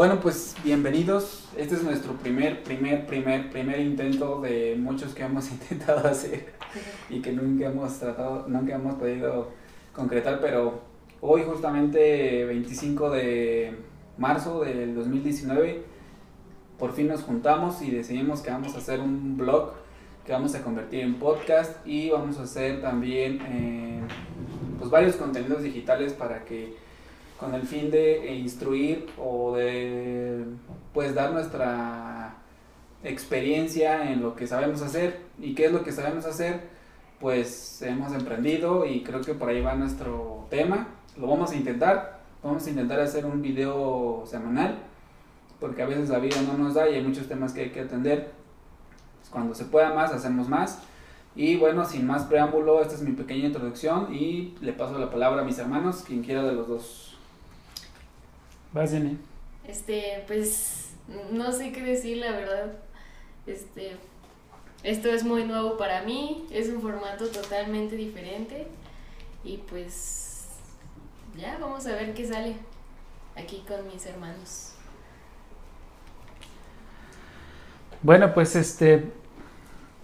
Bueno, pues bienvenidos. Este es nuestro primer, primer, primer, primer intento de muchos que hemos intentado hacer y que nunca hemos tratado, nunca hemos podido concretar, pero hoy justamente 25 de marzo del 2019 por fin nos juntamos y decidimos que vamos a hacer un blog que vamos a convertir en podcast y vamos a hacer también eh, pues varios contenidos digitales para que con el fin de instruir o de pues dar nuestra experiencia en lo que sabemos hacer. Y qué es lo que sabemos hacer pues hemos emprendido y creo que por ahí va nuestro tema. Lo vamos a intentar. Vamos a intentar hacer un video semanal porque a veces la vida no nos da y hay muchos temas que hay que atender. Pues, cuando se pueda más hacemos más. Y bueno sin más preámbulo esta es mi pequeña introducción y le paso la palabra a mis hermanos quien quiera de los dos Vas, Este, pues, no sé qué decir, la verdad. Este, esto es muy nuevo para mí, es un formato totalmente diferente y pues ya vamos a ver qué sale aquí con mis hermanos. Bueno, pues este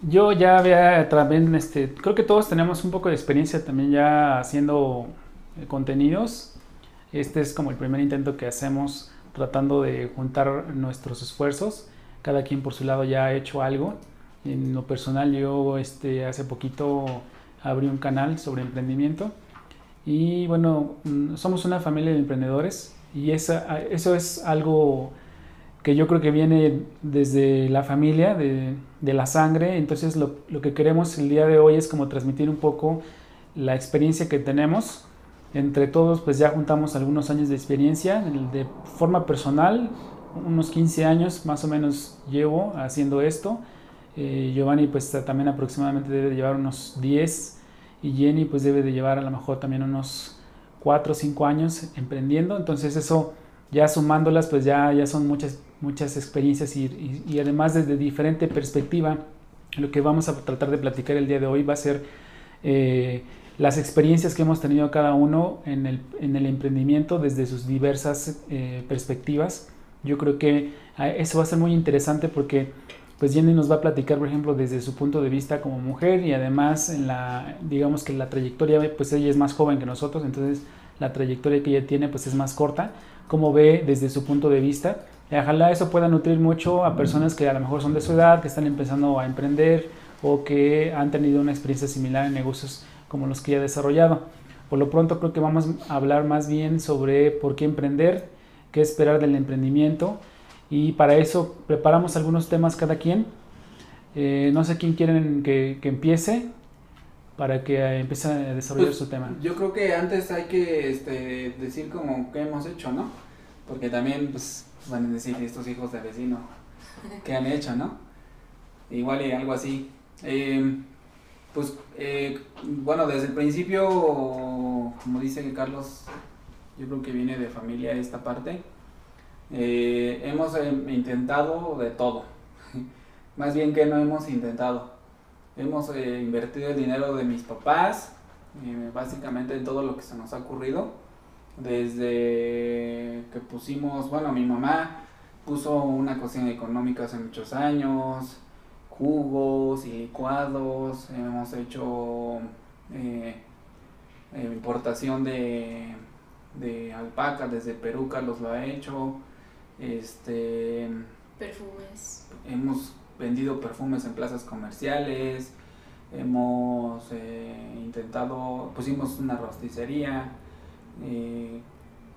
yo ya había también este creo que todos tenemos un poco de experiencia también ya haciendo eh, contenidos este es como el primer intento que hacemos tratando de juntar nuestros esfuerzos. Cada quien por su lado ya ha hecho algo. En lo personal yo este, hace poquito abrí un canal sobre emprendimiento y bueno, mm, somos una familia de emprendedores y eso es algo que yo creo que viene desde la familia, de, de la sangre. Entonces lo, lo, que queremos el día de hoy es como transmitir un poco la experiencia que tenemos entre todos, pues ya juntamos algunos años de experiencia. De forma personal, unos 15 años más o menos llevo haciendo esto. Eh, Giovanni pues también aproximadamente debe de llevar unos 10 y Jenny pues debe de llevar a lo mejor también unos 4 o 5 años emprendiendo. Entonces eso ya sumándolas pues ya, ya son muchas, muchas experiencias y, y además desde diferente perspectiva lo que vamos a tratar de platicar el día de hoy va a ser eh, las experiencias que hemos tenido cada uno en el, en el emprendimiento desde sus diversas eh, perspectivas. Yo creo que ah, eso va a ser muy interesante porque pues Jenny nos va a platicar, por ejemplo, desde su punto de vista como mujer y además en la, digamos que la trayectoria, pues ella es más joven que nosotros, entonces la trayectoria que ella tiene pues es más corta, como ve desde su punto de vista. Y ojalá eso pueda nutrir mucho a personas que a lo mejor son de su edad, que están empezando a emprender o que han tenido una experiencia similar en negocios como los que ya he desarrollado. Por lo pronto creo que vamos a hablar más bien sobre por qué emprender, qué esperar del emprendimiento y para eso preparamos algunos temas cada quien. Eh, no sé quién quieren que, que empiece para que empiece a desarrollar pues, su tema. Yo creo que antes hay que este, decir como qué hemos hecho, ¿no? Porque también pues, van a decir estos hijos de vecino, ¿qué han hecho, no? Igual y algo así. Eh, pues eh, bueno, desde el principio, como dice Carlos, yo creo que viene de familia esta parte. Eh, hemos eh, intentado de todo. Más bien que no hemos intentado. Hemos invertido el dinero de mis papás, básicamente en todo lo que se nos ha ocurrido. Desde que pusimos, bueno, mi mamá puso una cocina económica hace muchos años jugos y licuados, hemos hecho eh, eh, importación de, de alpaca desde Perú, Carlos lo ha hecho, este perfumes. Hemos vendido perfumes en plazas comerciales, hemos eh, intentado, pusimos una rosticería.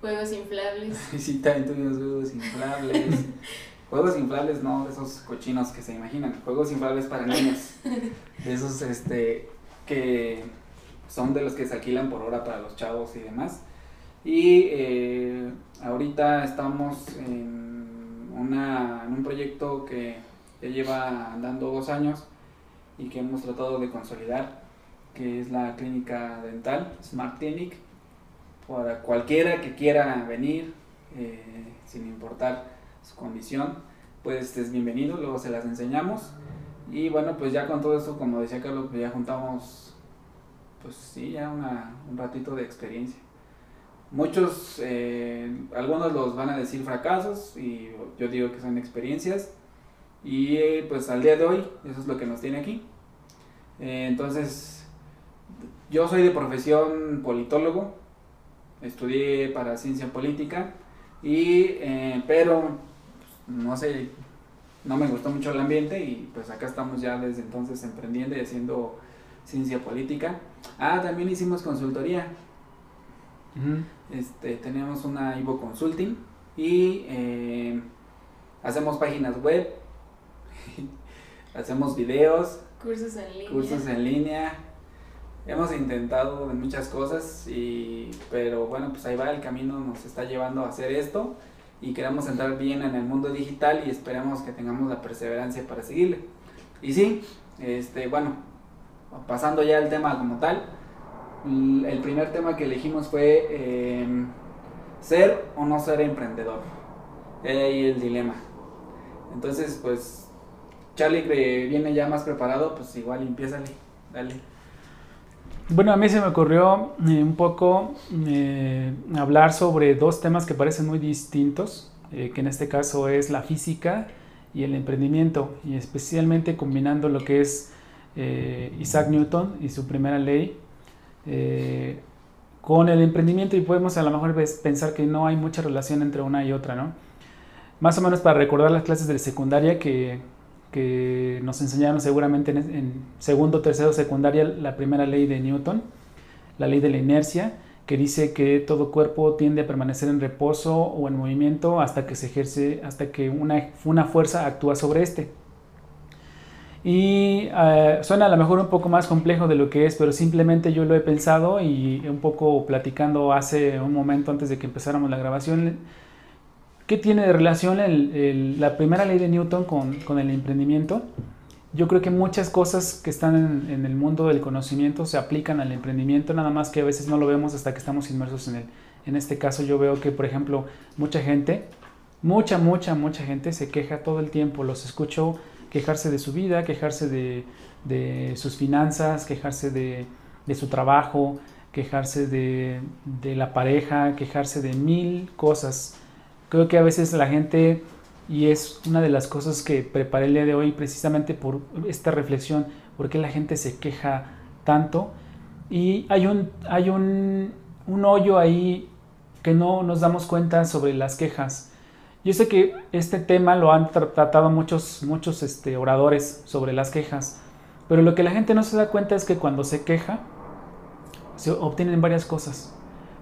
juegos inflables. sí, también tuvimos juegos inflables. Juegos inflables, no de esos cochinos que se imaginan. Juegos inflables para niños. De esos este, que son de los que se alquilan por hora para los chavos y demás. Y eh, ahorita estamos en, una, en un proyecto que ya lleva andando dos años y que hemos tratado de consolidar, que es la clínica dental, Smart Clinic, para cualquiera que quiera venir, eh, sin importar su condición, pues es bienvenido, luego se las enseñamos. Y bueno, pues ya con todo eso, como decía Carlos, pues ya juntamos, pues sí, ya una, un ratito de experiencia. muchos, eh, algunos los van a decir fracasos y yo digo que son experiencias. Y eh, pues al día de hoy, eso es lo que nos tiene aquí. Eh, entonces, yo soy de profesión politólogo, estudié para ciencia política, y, pero no sé, no me gustó mucho el ambiente y pues acá estamos ya desde entonces emprendiendo y haciendo ciencia política. Ah, también hicimos consultoría. este, tenemos una Ivo Consulting y eh, hacemos páginas web, hacemos videos, cursos en línea. Cursos en línea. Hemos intentado muchas cosas, y, pero bueno, pues ahí va, el camino nos está llevando a hacer esto y queremos entrar bien en el mundo digital y esperamos que tengamos la perseverancia para seguirle. Y sí, este, bueno, pasando ya al tema como tal, el primer tema que elegimos fue em, ser o no ser emprendedor. ahí el dilema. Entonces, pues, Charlie que viene ya más preparado, pues igual empiézale, dale. Bueno, a mí se me ocurrió eh, un poco eh, hablar sobre dos temas que parecen muy distintos, eh, que en este caso es la física y el emprendimiento, y especialmente combinando lo que es Isaac Newton y su primera ley con el emprendimiento y podemos a lo mejor pensar que no hay mucha relación entre una y otra, ¿no? Más o menos para recordar las clases de secundaria que que nos enseñaron seguramente en, segundo, tercero, secundaria la primera ley de Newton, la ley de la inercia, que dice que todo cuerpo tiende a permanecer en reposo o en movimiento hasta que se ejerce, hasta que una, una fuerza actúa sobre este. Y eh, suena a lo mejor un poco más complejo de lo que es, pero simplemente yo lo he pensado y un poco platicando hace un momento antes de que empezáramos la grabación, ¿Qué tiene de relación la primera ley de Newton con, el emprendimiento? Yo creo que muchas cosas que están en, el mundo del conocimiento se aplican al emprendimiento, nada más que a veces no lo vemos hasta que estamos inmersos en él. En este caso yo veo que, por ejemplo, mucha gente, mucha, mucha, mucha gente se queja todo el tiempo. Los escucho quejarse de su vida, quejarse de, sus finanzas, quejarse de, su trabajo, quejarse de, de la pareja, quejarse de mil cosas Creo que a veces la gente, y es una de las cosas que preparé el día de hoy precisamente por esta reflexión, por qué la gente se queja tanto. Y hay un, hay un, un hoyo ahí que no nos damos cuenta sobre las quejas. Yo sé que este tema lo han tratado muchos, muchos este, oradores sobre las quejas, pero lo que la gente no se da cuenta es que cuando se queja, se obtienen varias cosas.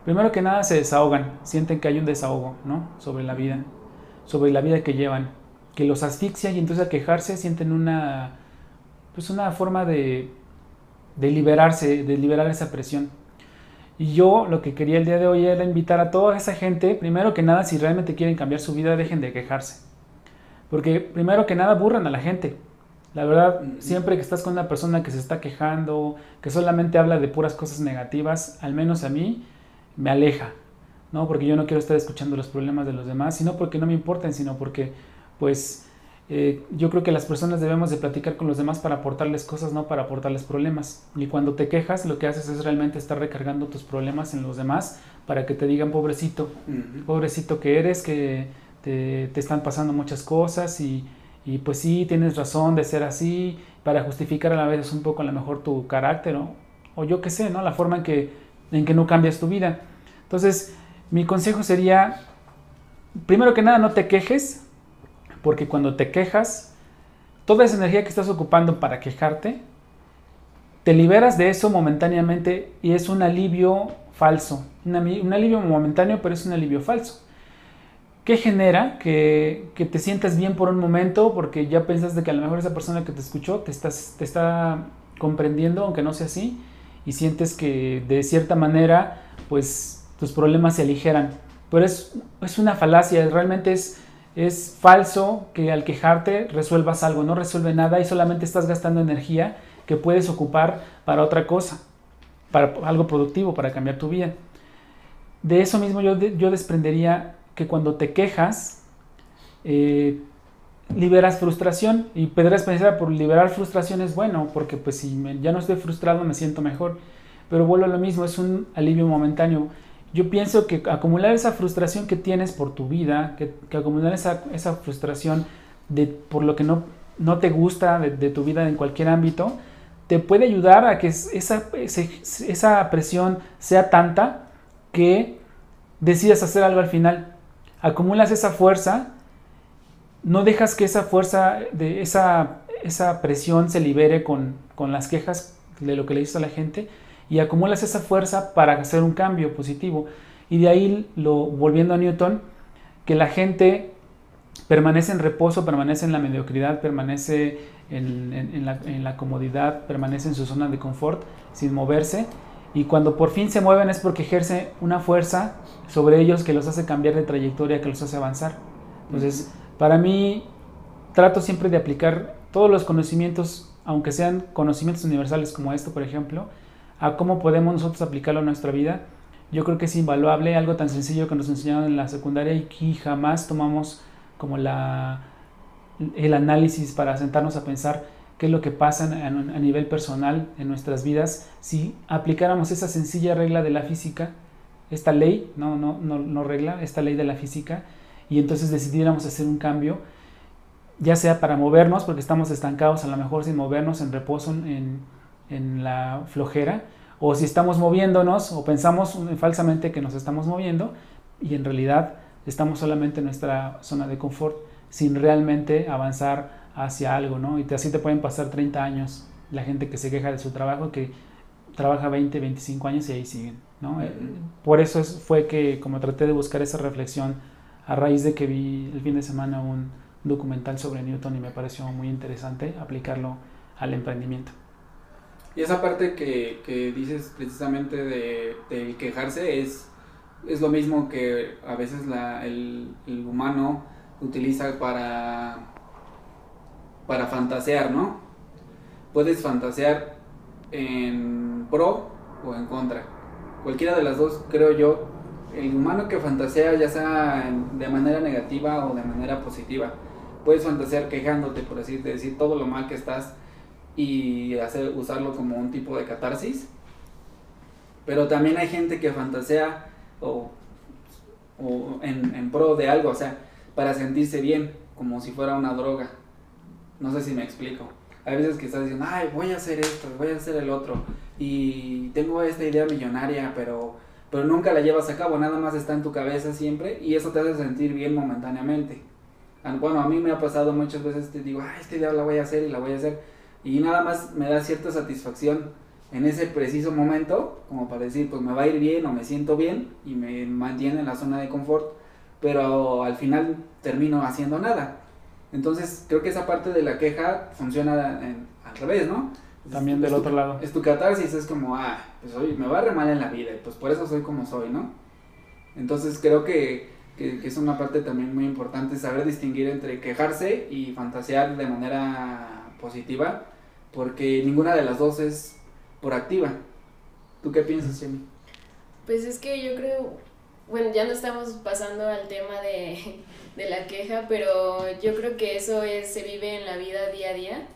Primero que nada se desahogan, sienten que hay un desahogo, ¿no? Sobre la vida, sobre la vida que llevan, que los asfixia y entonces al quejarse sienten una, pues una forma de, de liberarse, de liberar esa presión. Y yo lo que quería el día de hoy era invitar a toda esa gente, primero que nada, si realmente quieren cambiar su vida, dejen de quejarse. Porque primero que nada burran a la gente. La verdad, siempre que estás con una persona que se está quejando, que solamente habla de puras cosas negativas, al menos a mí, me aleja, ¿no? Porque yo no quiero estar escuchando los problemas de los demás, sino porque no me importan, sino porque, pues, eh, yo creo que las personas debemos de platicar con los demás para aportarles cosas, no para aportarles problemas. Y cuando te quejas, lo que haces es realmente estar recargando tus problemas en los demás para que te digan, pobrecito, pobrecito que eres, que te, están pasando muchas cosas y, y, pues sí, tienes razón de ser así, para justificar a la vez un poco a lo mejor tu carácter, ¿no? o yo qué sé, ¿no? La forma en que, en que no cambias tu vida. Entonces, mi consejo sería, primero que nada, no te quejes, porque cuando te quejas, toda esa energía que estás ocupando para quejarte, te liberas de eso momentáneamente y es un alivio falso, un, alivio momentáneo, pero es un alivio falso. ¿Qué genera? Que, te sientas bien por un momento porque ya piensas de que a lo mejor esa persona que te escuchó te, estás, te está comprendiendo, aunque no sea así, y sientes que de cierta manera, pues tus problemas se aligeran. Pero es, es una falacia, realmente es, es falso que al quejarte resuelvas algo, no resuelve nada y solamente estás gastando energía que puedes ocupar para otra cosa, para algo productivo, para cambiar tu vida. De eso mismo yo, yo desprendería que cuando te quejas, eh, liberas frustración y podrás pensar por liberar frustración es bueno, porque pues si ya no estoy frustrado me siento mejor, pero vuelvo a lo mismo, es un alivio momentáneo yo pienso que acumular esa frustración que tienes por tu vida, que, acumular esa, esa, frustración de, por lo que no, no te gusta de, tu vida en cualquier ámbito, te puede ayudar a que esa, esa presión sea tanta que decidas hacer algo al final. Acumulas esa fuerza, no dejas que esa fuerza, de esa, esa presión se libere con, con las quejas de lo que le dices a la gente y acumulas esa fuerza para hacer un cambio positivo. Y de ahí, volviendo a Newton, que la gente permanece en reposo, permanece en la mediocridad, permanece en, la, en, la, comodidad, permanece en su zona de confort sin moverse. Y cuando por fin se mueven es porque ejerce una fuerza sobre ellos que los hace cambiar de trayectoria, que los hace avanzar. Entonces, para mí, trato siempre de aplicar todos los conocimientos, aunque sean conocimientos universales como esto, por ejemplo, a cómo podemos nosotros aplicarlo a nuestra vida. Yo creo que es invaluable, algo tan sencillo que nos enseñaron en la secundaria y que jamás tomamos como la, el análisis para sentarnos a pensar qué es lo que pasa a, nivel personal en nuestras vidas si aplicáramos esa sencilla regla de la física, esta ley, no, no, no, no regla, esta ley de la física, y entonces decidiéramos hacer un cambio, ya sea para movernos, porque estamos estancados a lo mejor sin movernos, en reposo, en, en la flojera, o si estamos moviéndonos o pensamos falsamente que nos estamos moviendo y en realidad estamos solamente en nuestra zona de confort sin realmente avanzar hacia algo, ¿no? Y así te pueden pasar 30 años la gente que se queja de su trabajo, que trabaja 20, 25 años y ahí siguen, ¿no? Por eso fue que como traté de buscar esa reflexión a raíz de que vi el fin de semana un documental sobre Newton y me pareció muy interesante aplicarlo al emprendimiento. Y esa parte que, que dices precisamente de, quejarse es, es lo mismo que a veces la, el, el, humano utiliza para, para fantasear, ¿no? Puedes fantasear en pro o en contra. Cualquiera de las dos, creo yo, el humano que fantasea, ya sea de manera negativa o de manera positiva, puedes fantasear quejándote, por así decir, todo lo mal que estás y hacer, usarlo como un tipo de catarsis. Pero también hay gente que fantasea o, en, en, pro de algo, o sea, para sentirse bien, como si fuera una droga. No sé si me explico. Hay veces que estás diciendo, ay, voy a hacer esto, voy a hacer el otro, y tengo esta idea millonaria, pero, pero nunca la llevas a cabo, nada más está en tu cabeza siempre, y eso te hace sentir bien momentáneamente. Bueno, a mí me ha pasado muchas veces, te digo, ay, esta idea la voy a hacer y la voy a hacer, y nada más me da cierta satisfacción en ese preciso momento, como para decir, pues me va a ir bien o me siento bien y me mantiene en la zona de confort, pero al final termino haciendo nada. Entonces creo que esa parte de la queja funciona al revés, ¿no? También del otro lado. Es tu catarsis, es como, ah, pues hoy me va a re mal en la vida y pues por eso soy como soy, ¿no? Entonces creo que, que, que es una parte también muy importante saber distinguir entre quejarse y fantasear de manera positiva, porque ninguna de las dos es por activa. ¿Tú qué piensas, Jamie? Pues es que yo creo, bueno, ya no estamos pasando al tema de, de la queja, pero yo creo que eso es, se vive en la vida día a día,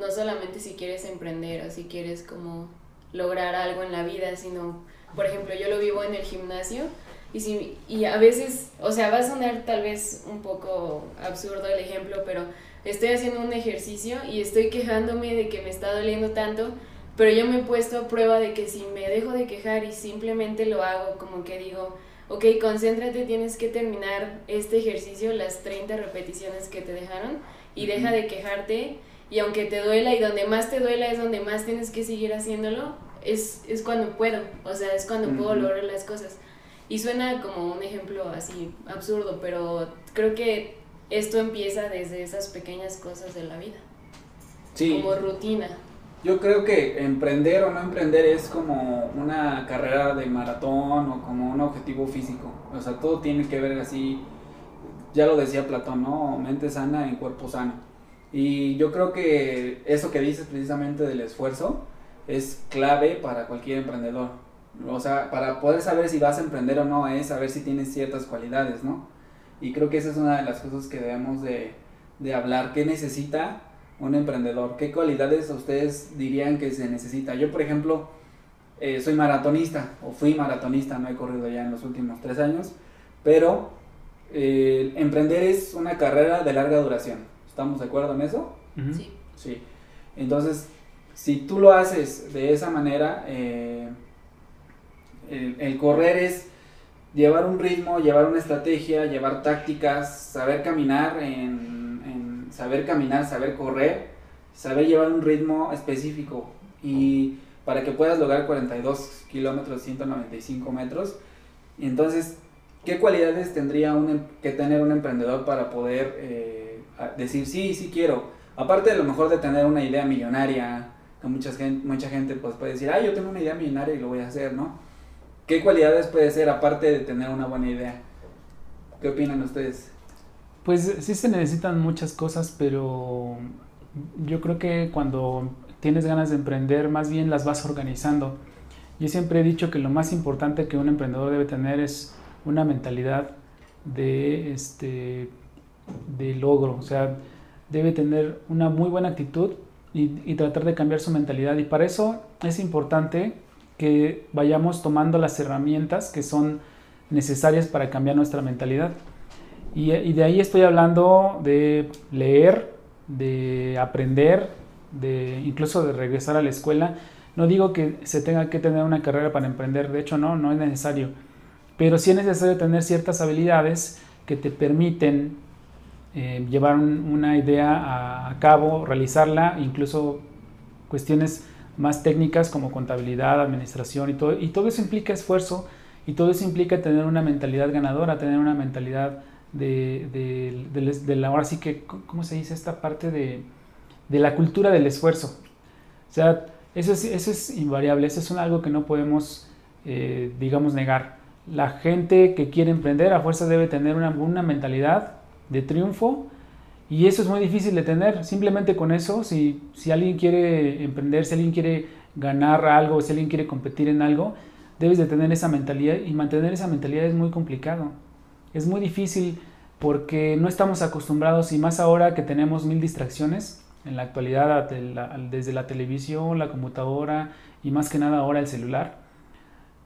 no solamente si quieres emprender o si quieres como lograr algo en la vida, sino, por ejemplo, yo lo vivo en el gimnasio y, si, y a veces, o sea, va a sonar tal vez un poco absurdo el ejemplo, pero estoy haciendo un ejercicio y estoy quejándome de que me está doliendo tanto, pero yo me he puesto a prueba de que si me dejo de quejar y simplemente lo hago, como que digo, ok, concéntrate, tienes que terminar este ejercicio, las 30 repeticiones que te dejaron, y deja de quejarte, y aunque te duela, y donde más te duela es donde más tienes que seguir haciéndolo, es, es cuando puedo, o sea, es cuando puedo lograr las cosas. Y suena como un ejemplo así absurdo, pero creo que esto empieza desde esas pequeñas cosas de la vida. Sí. Como rutina. Yo creo que emprender o no emprender es como una carrera de maratón o como un objetivo físico. O sea, todo tiene que ver así, ya lo decía Platón, ¿no? Mente sana en cuerpo sano. Y yo creo que eso que dices precisamente del esfuerzo es clave para cualquier emprendedor. O sea, para poder saber si vas a emprender o no es saber si tienes ciertas cualidades, ¿no? Y creo que esa es una de las cosas que debemos de, de hablar. ¿Qué necesita un emprendedor? ¿Qué cualidades ustedes dirían que se necesita? Yo, por ejemplo, eh, soy maratonista o fui maratonista, no he corrido ya en los últimos tres años, pero eh, emprender es una carrera de larga duración. ¿Estamos de acuerdo en eso? Sí. Sí. Entonces, si tú lo haces de esa manera, eh, el, el correr es llevar un ritmo, llevar una estrategia, llevar tácticas, saber caminar, en, en saber caminar, saber correr, saber llevar un ritmo específico y para que puedas lograr 42 kilómetros, 195 metros. Y entonces, ¿qué cualidades tendría un, em- que tener un emprendedor para poder eh, decir, sí, sí quiero? Aparte de lo mejor de tener una idea millonaria, que mucha gente, mucha gente pues puede decir, ah, yo tengo una idea millonaria y lo voy a hacer, ¿no? ¿Qué cualidades puede ser aparte de tener una buena idea? ¿Qué opinan ustedes? Pues sí se necesitan muchas cosas, pero yo creo que cuando tienes ganas de emprender, más bien las vas organizando. Yo siempre he dicho que lo más importante que un emprendedor debe tener es una mentalidad de, este, de logro, o sea, debe tener una muy buena actitud y, tratar de cambiar su mentalidad. Y para eso es importante que vayamos tomando las herramientas que son necesarias para cambiar nuestra mentalidad. Y, y de ahí estoy hablando de leer, de aprender, de incluso de regresar a la escuela. No digo que se tenga que tener una carrera para emprender, de hecho no, no es necesario. Pero sí es necesario tener ciertas habilidades que te permiten eh, llevar un- una idea a, cabo, realizarla, incluso cuestiones más técnicas como contabilidad, administración y todo. Y todo eso implica esfuerzo y todo eso implica tener una mentalidad ganadora, tener una mentalidad de, de, de, de la, ahora sí que, ¿cómo se dice? Esta parte de, de la cultura del esfuerzo. O sea, eso es, eso es invariable, eso es un- algo que no podemos, eh, digamos, negar. La gente que quiere emprender a fuerza debe tener una, una mentalidad de triunfo y eso es muy difícil de tener. Simplemente con eso, si, si alguien quiere emprender, si alguien quiere ganar algo, si alguien quiere competir en algo, debes de tener esa mentalidad y mantener esa mentalidad es muy complicado. Es muy difícil porque no estamos acostumbrados y más ahora que tenemos mil distracciones en la actualidad desde la televisión, la computadora y más que nada ahora el celular.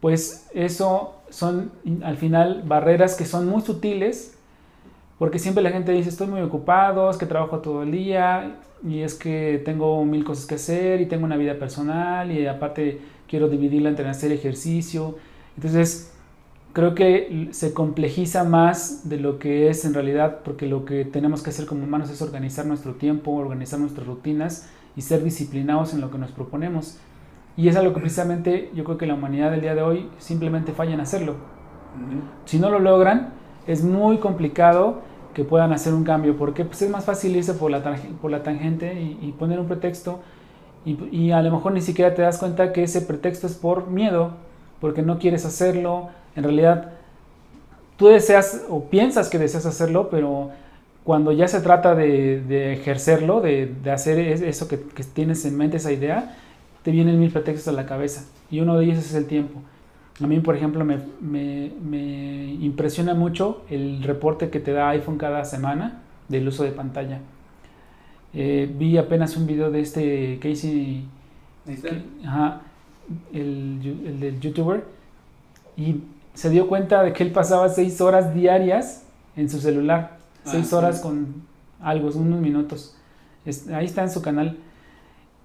Pues eso son al final barreras que son muy sutiles porque siempre la gente dice estoy muy ocupado, es que trabajo todo el día y es que tengo mil cosas que hacer y tengo una vida personal y aparte quiero dividirla entre hacer ejercicio. Entonces, creo que se complejiza más de lo que es en realidad, porque lo que tenemos que hacer como humanos es organizar nuestro tiempo, organizar nuestras rutinas y ser disciplinados en lo que nos proponemos. Y es algo que precisamente yo creo que la humanidad del día de hoy simplemente falla en hacerlo. Si no lo logran, es muy complicado que puedan hacer un cambio, porque pues, es más fácil irse por la, tangente y, poner un pretexto y, a lo mejor ni siquiera te das cuenta que ese pretexto es por miedo, porque no quieres hacerlo, en realidad tú deseas o piensas que deseas hacerlo, pero cuando ya se trata de, ejercerlo, de, de hacer es- eso que, que tienes en mente, esa idea, te vienen mil pretextos a la cabeza y uno de ellos es el tiempo. A mí, por ejemplo, me, me- me impresiona mucho el reporte que te da iPhone cada semana del uso de pantalla. Eh, vi apenas un video de este Casey, que- ajá, el, el del youtuber, y se dio cuenta de que él pasaba seis horas diarias en su celular, Ah, seis sí. horas con algo, unos minutos. Ahí está en su canal.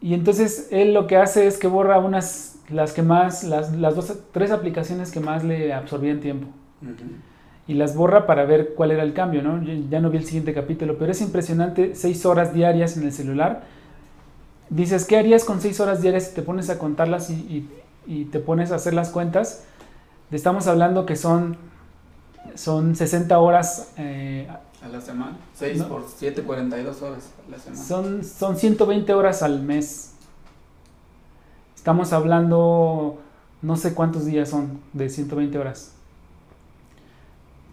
Y entonces él lo que hace es que borra unas, las que más, las, las dos, tres aplicaciones que más le absorbían tiempo. Ujú. Y las borra para ver cuál era el cambio, ¿no? Yo ya no vi el siguiente capítulo, pero es impresionante, seis horas diarias en el celular. Dices, ¿qué harías con seis horas diarias si te pones a contarlas y, y- y te pones a hacer las cuentas? Estamos hablando que son, son 60 horas eh, A la semana. 6 No. por 7, 42 horas a la semana. Son, son 120 horas al mes. Estamos hablando, no sé cuántos días son de 120 horas.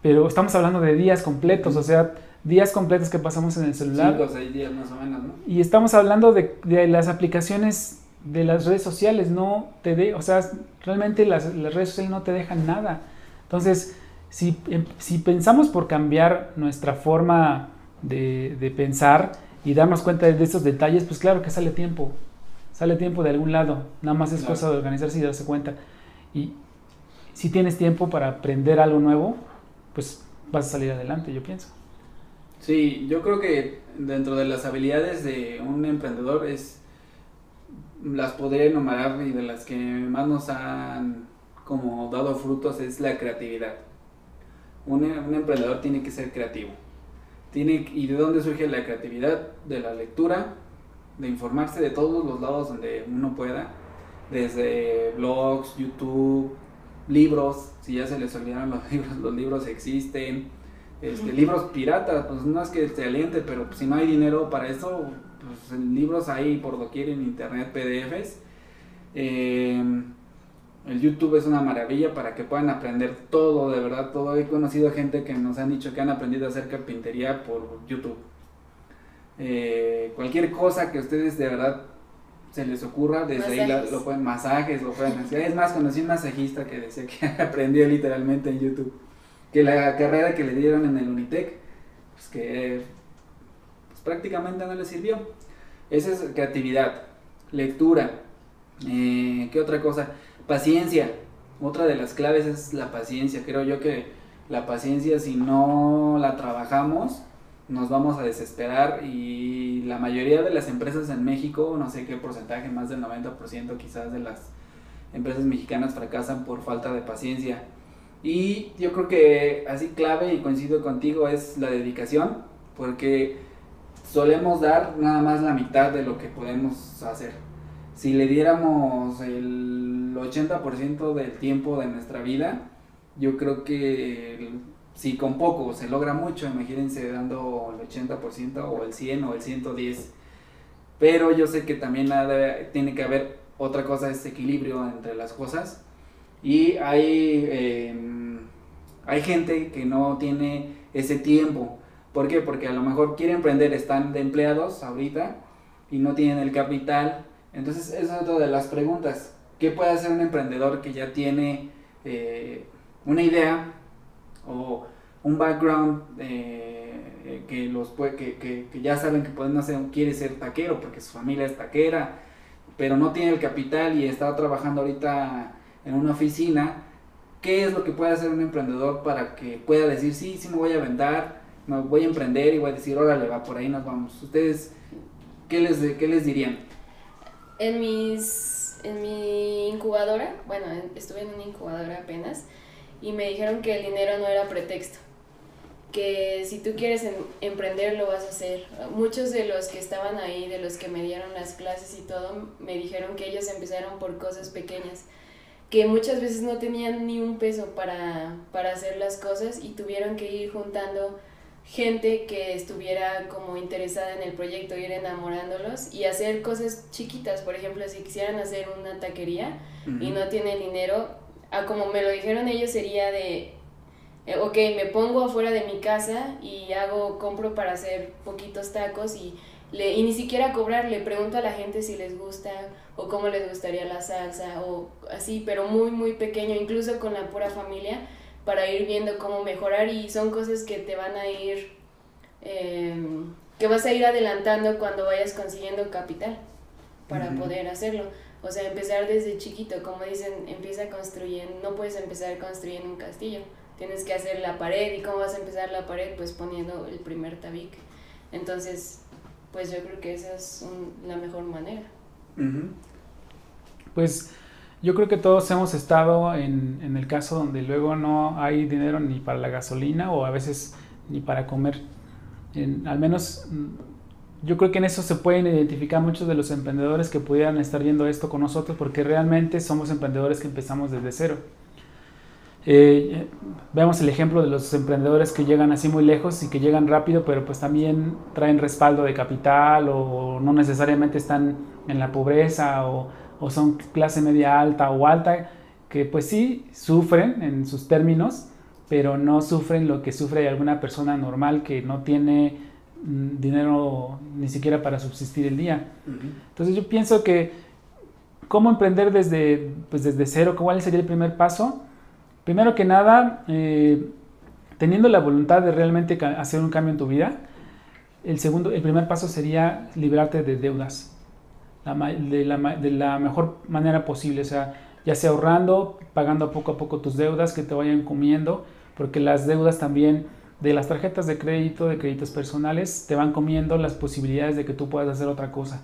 Pero estamos hablando de días completos, o sea, días completos que pasamos en el celular. 5 o 6 días más o menos, ¿no? Y estamos hablando de, de las aplicaciones de las redes sociales, no te de, o sea, realmente las, las redes sociales no te dejan nada. Entonces, si, em- si pensamos por cambiar nuestra forma de, de pensar y darnos cuenta de esos detalles, pues claro que sale tiempo. Sale tiempo de algún lado, nada más es cosa de organizarse y darse cuenta. Y si tienes tiempo para aprender algo nuevo, pues vas a salir adelante, yo pienso. Sí, yo creo que dentro de las habilidades de un emprendedor es las podría enumerar y de las que más nos han como dado frutos es la creatividad. Un, un emprendedor tiene que ser creativo. Tiene, ¿Y de dónde surge la creatividad? De la lectura, de informarse de todos los lados donde uno pueda, desde blogs, YouTube, libros, si ya se les olvidaron los libros, los libros existen, este, libros piratas, pues no es que se aliente, pero si no hay dinero para eso, pues libros hay por doquier en internet, PDFs. Em, el YouTube es una maravilla para que puedan aprender todo, de verdad, todo. He conocido gente que nos han dicho que han aprendido a hacer carpintería por YouTube. Eh, cualquier cosa que ustedes de verdad se les ocurra, desde ahí lo pueden, masajes, lo pueden hacer. Es más, conocí un masajista que decía que aprendió literalmente en YouTube que la carrera que le dieron en el Unitec, pues que pues prácticamente no le sirvió. Esa es creatividad, lectura, eh, ¿qué otra cosa? Paciencia. Otra de las claves es la paciencia. Creo yo que la paciencia si no la trabajamos nos vamos a desesperar y la mayoría de las empresas en México, no sé qué porcentaje, más del 90% quizás de las empresas mexicanas fracasan por falta de paciencia. Y yo creo que así clave y coincido contigo es la dedicación, porque solemos dar nada más la mitad de lo que podemos hacer. Si le diéramos el 80% del tiempo de nuestra vida, yo creo que si con poco se logra mucho, imagínense dando el 80% o el 100 o el 110. Pero yo sé que también nada, tiene que haber otra cosa, es equilibrio entre las cosas. Y hay, em, hay gente que no tiene ese tiempo. ¿Por qué? Porque a lo mejor quieren emprender, están de empleados ahorita y no tienen el capital. Entonces, esa es otra de las preguntas. ¿Qué puede hacer un emprendedor que ya tiene eh, una idea o un background eh, que, los puede, que, que, que, ya saben que pueden hacer, quiere ser taquero porque su familia es taquera, pero no tiene el capital y está trabajando ahorita en una oficina, ¿qué es lo que puede hacer un emprendedor para que pueda decir, sí, sí me voy a vender, me voy a emprender y voy a decir, órale, va, por ahí nos vamos? ¿Ustedes qué les, qué les dirían? En, mis, en mi incubadora, bueno, estuve en una incubadora apenas, y me dijeron que el dinero no era pretexto que si tú quieres em, emprender lo vas a hacer. Muchos de los que estaban ahí, de los que me dieron las clases y todo, me dijeron que ellos empezaron por cosas pequeñas que muchas veces no tenían ni un peso para, para hacer las cosas y tuvieron que ir juntando gente que estuviera como interesada en el proyecto, ir enamorándolos y hacer cosas chiquitas. Por ejemplo, si quisieran hacer una taquería y no tienen dinero, a como me lo dijeron ellos sería de, eh, ok, me pongo afuera de mi casa y hago, compro para hacer poquitos tacos y le, y ni siquiera cobrar, le pregunto a la gente si les gusta o cómo les gustaría la salsa o así, pero muy, muy pequeño, incluso con la pura familia, para ir viendo cómo mejorar y son cosas que te van a ir, em, que vas a ir adelantando cuando vayas consiguiendo capital para poder hacerlo. O sea, empezar desde chiquito, como dicen, empieza construyendo, no puedes empezar construyendo un castillo, tienes que hacer la pared y cómo vas a empezar la pared, pues poniendo el primer tabique. Entonces, pues yo creo que esa es la mejor manera. Pues yo creo que todos hemos estado en, el caso donde luego no hay dinero ni para la gasolina o a veces ni para comer. Al menos yo creo que en eso se pueden identificar muchos de los emprendedores que pudieran estar viendo esto con nosotros porque realmente somos emprendedores que empezamos desde cero. Eh, vemos el ejemplo de los emprendedores que llegan así muy lejos y que llegan rápido, pero pues también traen respaldo de capital o no necesariamente están en la pobreza o, o son clase media alta o alta, que pues sí sufren en sus términos, pero no sufren lo que sufre alguna persona normal que no tiene dinero ni siquiera para subsistir el día. Entonces yo pienso que cómo emprender desde, pues desde cero, cuál sería el primer paso, Primero que nada, eh, teniendo la voluntad de realmente hacer un cambio en tu vida, el, segundo, el primer paso sería liberarte de deudas. de, la, de la mejor manera posible, o sea, ya sea ahorrando, pagando poco a poco tus deudas que te vayan comiendo, porque las deudas también de las tarjetas de crédito, de créditos personales, te van comiendo las posibilidades de que tú puedas hacer otra cosa.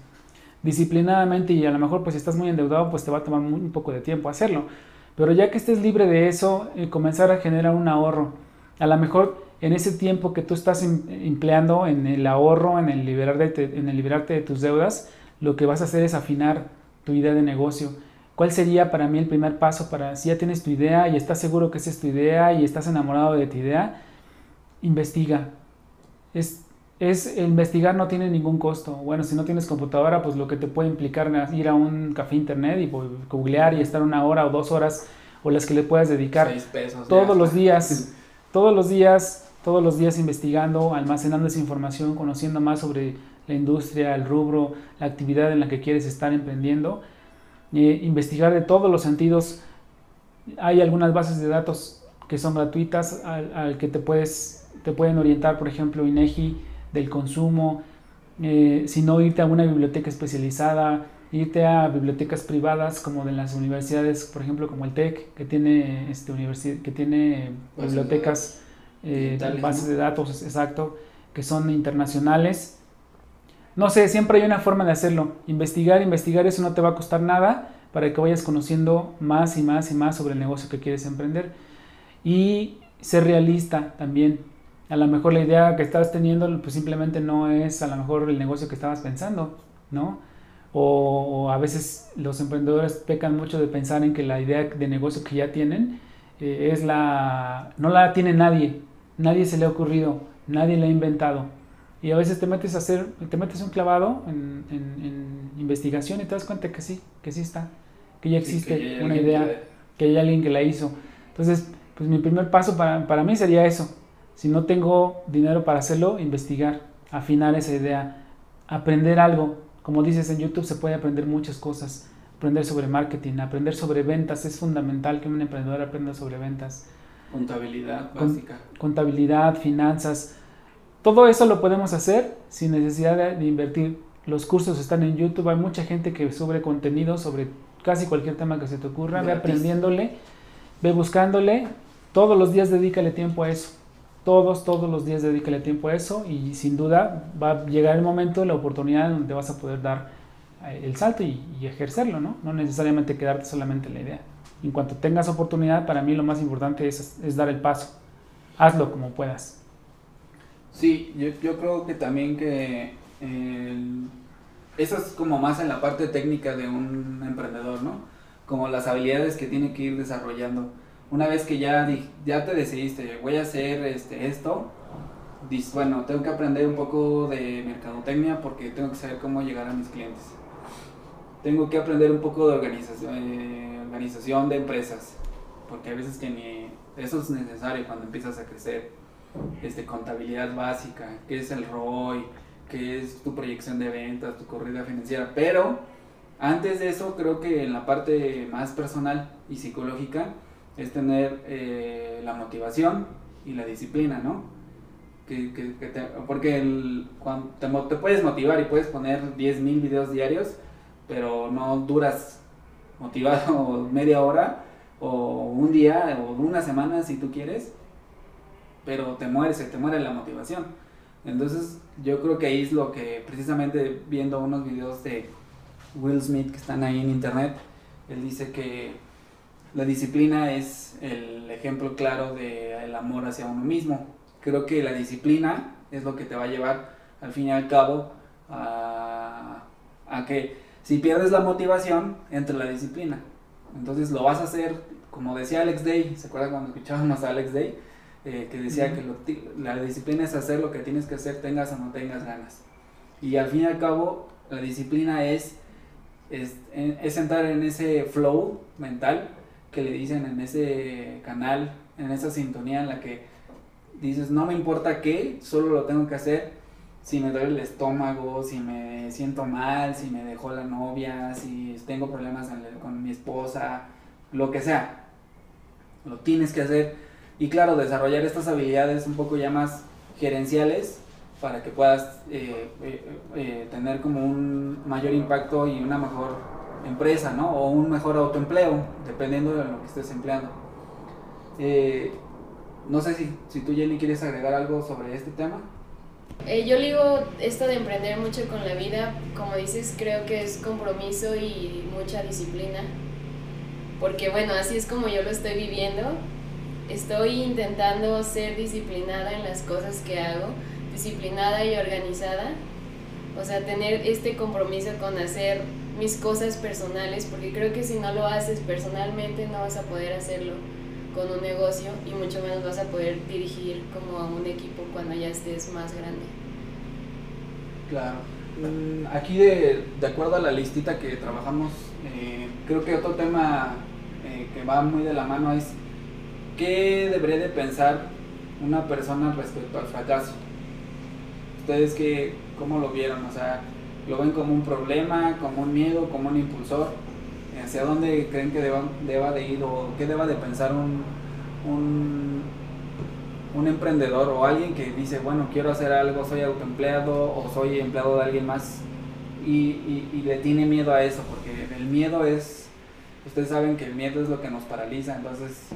Disciplinadamente y a lo mejor pues si estás muy endeudado pues te va a tomar un poco de tiempo hacerlo. Pero ya que estés libre de eso, eh, comenzar a generar un ahorro. A lo mejor en ese tiempo que tú estás em, empleando en el ahorro, en el, liberarte, en el liberarte de tus deudas, lo que vas a hacer es afinar tu idea de negocio. ¿Cuál sería para mí el primer paso para, si ya tienes tu idea y estás seguro que esa es tu idea y estás enamorado de tu idea, investiga. Es, es, investigar no tiene ningún costo. Bueno, si no tienes computadora, pues lo que te puede implicar es ir a un café internet y googlear y estar una hora o dos horas o las que le puedas dedicar todos los días, todos los días, todos los días investigando, almacenando esa información, conociendo más sobre la industria, el rubro, la actividad en la que quieres estar emprendiendo, eh, investigar de todos los sentidos. Hay algunas bases de datos que son gratuitas al que te puedes te pueden orientar, por ejemplo, INEGI del consumo, eh, si no irte a una biblioteca especializada, irte a bibliotecas privadas como de las universidades, por ejemplo, como el TEC, que tiene, este, que tiene bibliotecas, eh, bases de datos, exacto, que son internacionales. No sé, siempre hay una forma de hacerlo. Investigar, investigar, eso no te va a costar nada para que vayas conociendo más y más y más sobre el negocio que quieres emprender. Y ser realista también a lo mejor la idea que estás teniendo pues simplemente no es a lo mejor el negocio que estabas pensando, ¿no? O, a veces los emprendedores pecan mucho de pensar en que la idea de negocio que ya tienen eh, es la... no la tiene nadie, nadie se le ha ocurrido, nadie la ha inventado. Y a veces te metes a hacer, te metes un clavado en, investigación y te das cuenta que sí, que sí está, que ya existe una idea, que hay alguien que la hizo. Entonces, pues mi primer paso para, para mí sería eso, si no tengo dinero para hacerlo, investigar, afinar esa idea, aprender algo. Como dices, en YouTube se puede aprender muchas cosas. Aprender sobre marketing, aprender sobre ventas. Es fundamental que un emprendedor aprenda sobre ventas. Contabilidad básica. contabilidad, finanzas. Todo eso lo podemos hacer sin necesidad de, invertir. Los cursos están en YouTube. Hay mucha gente que sube contenido sobre casi cualquier tema que se te ocurra. Ve aprendiéndole, ve buscándole. Todos los días dedícale tiempo a eso todos, todos los días dedícale tiempo a eso y sin duda va a llegar el momento, la oportunidad donde vas a poder dar eh, el salto y, ejercerlo, ¿no? No necesariamente quedarte solamente en la idea. En cuanto tengas oportunidad, para mí lo más importante es, es dar el paso. Hazlo como puedas. Sí, yo, yo creo que también que eso es como más en la parte técnica de un emprendedor, ¿no? Como las habilidades que tiene que ir desarrollando una vez que ya, ya te decidiste, voy a hacer este, esto, dices, bueno, tengo que aprender un poco de mercadotecnia porque tengo que saber cómo llegar a mis clientes. Tengo que aprender un poco de organización, eh, organización de empresas, porque a veces que ni eso es necesario cuando empiezas a crecer. Este, contabilidad básica, qué es el ROI, qué es tu proyección de ventas, tu corrida financiera, pero antes de eso creo que en la parte más personal y psicológica, es tener eh, la motivación y la disciplina, ¿no? Que, que, porque el, cuando te, puedes motivar y puedes poner 10.000 videos diarios, pero no duras motivado media hora o un día o una semana si tú quieres, pero te muere, se te muere la motivación. Entonces yo creo que ahí es lo que precisamente viendo unos videos de Will Smith que están ahí en internet, él dice que la disciplina es el ejemplo claro del amor hacia uno mismo. Creo que la disciplina es lo que te va a llevar al fin y al cabo a, que si pierdes la motivación, entre la disciplina. Entonces lo vas a hacer, como decía Alex Day, ¿se acuerdan cuando escuchábamos a Alex Day? Eh, que decía que la disciplina es hacer lo que tienes que hacer, tengas o no tengas ganas. Y al fin y al cabo, la disciplina es, es, es entrar en ese flow mental que le dicen en ese canal, en esa sintonía en la que dices, no me importa qué, solo lo tengo que hacer si me duele el estómago, si me siento mal, si me dejó la novia, si tengo problemas con mi esposa, lo que sea. Lo tienes que hacer. Y claro, desarrollar estas habilidades un poco ya más gerenciales para que puedas eh, eh, eh, tener como un mayor impacto y una mejor empresa, ¿no? O un mejor autoempleo, dependiendo de lo que estés empleando. no sé si, si tú, Jenny, quieres agregar algo sobre este tema. yo digo esto de emprender mucho con la vida, como dices, creo que es compromiso y mucha disciplina. Porque bueno, así es como yo lo estoy viviendo. Estoy intentando ser disciplinada en las cosas que hago disciplinada y organizada. O sea, tener este compromiso con hacer mis cosas personales, porque creo que si no lo haces personalmente no vas a poder hacerlo con un negocio y mucho menos vas a poder dirigir como a un equipo cuando ya estés más grande. Claro. Mm, aquí de, de acuerdo a la listita que trabajamos, eh, creo que otro tema eh, que va muy de la mano es qué debería de pensar una persona respecto al fracaso. ¿Ustedes qué, cómo lo vieron? O sea, ¿lo ven como un problema, como un miedo, como un impulsor? ¿Hacia dónde creen que deba, deba de ir o qué deba de pensar un, un, un emprendedor o alguien que dice, bueno, quiero hacer algo, soy autoempleado o soy empleado de alguien más y, y, le tiene miedo a eso? Porque el miedo es, ustedes saben que el miedo es lo que nos paraliza, entonces,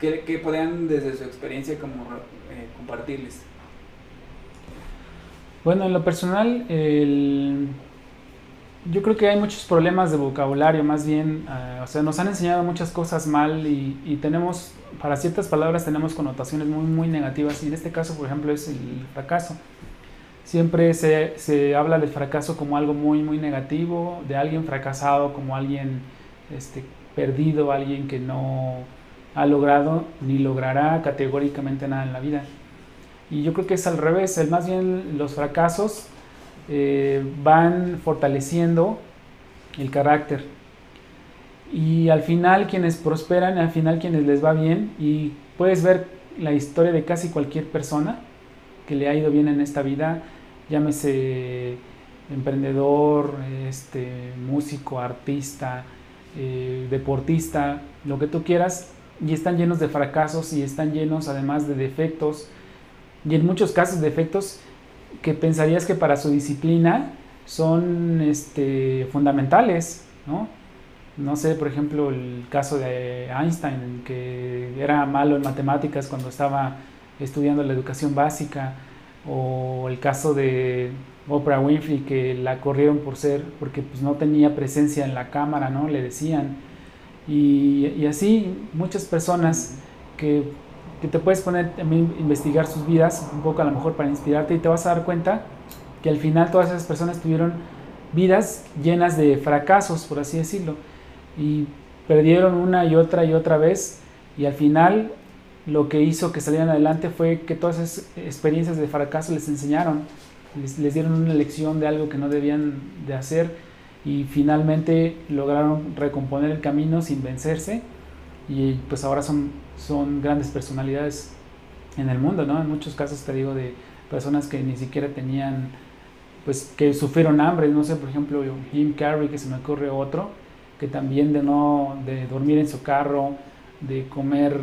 ¿qué, qué podrían desde su experiencia como eh, compartirles? Bueno, en lo personal, yo creo que hay muchos problemas de vocabulario, más bien, eh, o sea, nos han enseñado muchas cosas mal y, tenemos, para ciertas palabras tenemos connotaciones muy, muy negativas y en este caso, por ejemplo, es el fracaso. Siempre se, se habla del fracaso como algo muy, muy negativo, de alguien fracasado como alguien este, perdido, alguien que no ha logrado ni logrará categóricamente nada en la vida. Y yo creo que es al revés, más bien los fracasos eh, van fortaleciendo el carácter. Y al final quienes prosperan, al final quienes les va bien, y puedes ver la historia de casi cualquier persona que le ha ido bien en esta vida, llámese emprendedor, este, músico, artista, eh, deportista, lo que tú quieras, y están llenos de fracasos y están llenos además de defectos y en muchos casos defectos que pensarías que para su disciplina son este, fundamentales, ¿no? No sé, por ejemplo, el caso de Einstein, que era malo en matemáticas cuando estaba estudiando la educación básica, o el caso de Oprah Winfrey, que la corrieron por ser, porque pues, no tenía presencia en la cámara, ¿no? Le decían. Y, y así muchas personas que que te puedes poner también investigar sus vidas un poco a lo mejor para inspirarte y te vas a dar cuenta que al final todas esas personas tuvieron vidas llenas de fracasos, por así decirlo, y perdieron una y otra y otra vez y al final lo que hizo que salieran adelante fue que todas esas experiencias de fracaso les enseñaron, les, les dieron una lección de algo que no debían de hacer y finalmente lograron recomponer el camino sin vencerse y pues ahora son, son grandes personalidades en el mundo, ¿no? En muchos casos te digo de personas que ni siquiera tenían, pues que sufrieron hambre, no sé, por ejemplo, Jim Carrey, que se me ocurre otro, que también de no, de dormir en su carro, de comer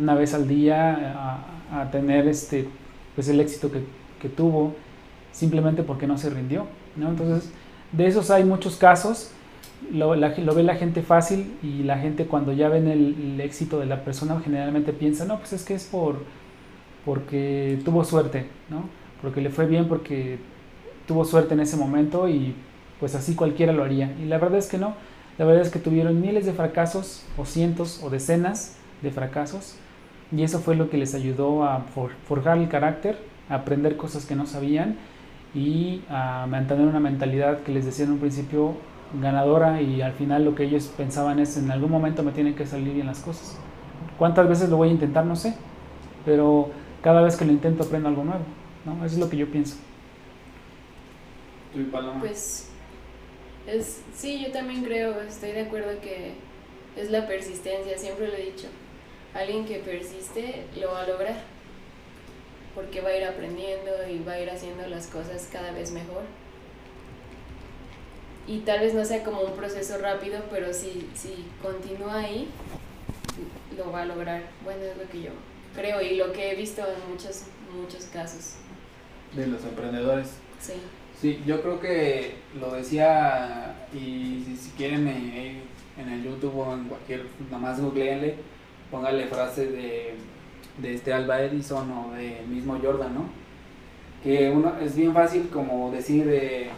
una vez al día, a, tener este, pues el éxito que, que, tuvo, simplemente porque no se rindió, ¿no? Entonces, de esos hay muchos casos lo, ve la gente fácil y la gente cuando ya ven el, éxito de la persona generalmente piensa, no, pues es que es por porque tuvo suerte, ¿no? Porque le fue bien, porque tuvo suerte en ese momento y pues así cualquiera lo haría. Y la verdad es que no, la verdad es que tuvieron miles de fracasos o cientos o decenas de fracasos y eso fue lo que les ayudó a forjar el carácter, a aprender cosas que no sabían y a mantener una mentalidad que les decía en un principio ganadora y al final lo que ellos pensaban es en algún momento me tienen que salir bien las cosas. ¿Cuántas veces lo voy a intentar? No sé, pero cada vez que lo intento aprendo algo nuevo, ¿no? Eso es lo que yo pienso. Pues es, sí, yo también creo, estoy de acuerdo que es la persistencia, siempre lo he dicho. Alguien que persiste lo va a lograr, porque va a ir aprendiendo y va a ir haciendo las cosas cada vez mejor y tal vez no sea como un proceso rápido, pero si, si continúa ahí, lo va a lograr. Bueno, es lo que yo creo y lo que he visto en muchos, muchos casos. de los emprendedores. Sí. Sí, yo creo que lo decía y si, si quieren eh, en el YouTube o en cualquier, nomás googleenle, póngale frase de, de este Alba Edison o de mismo Jordan, ¿no? Que uno es bien fácil como decir de,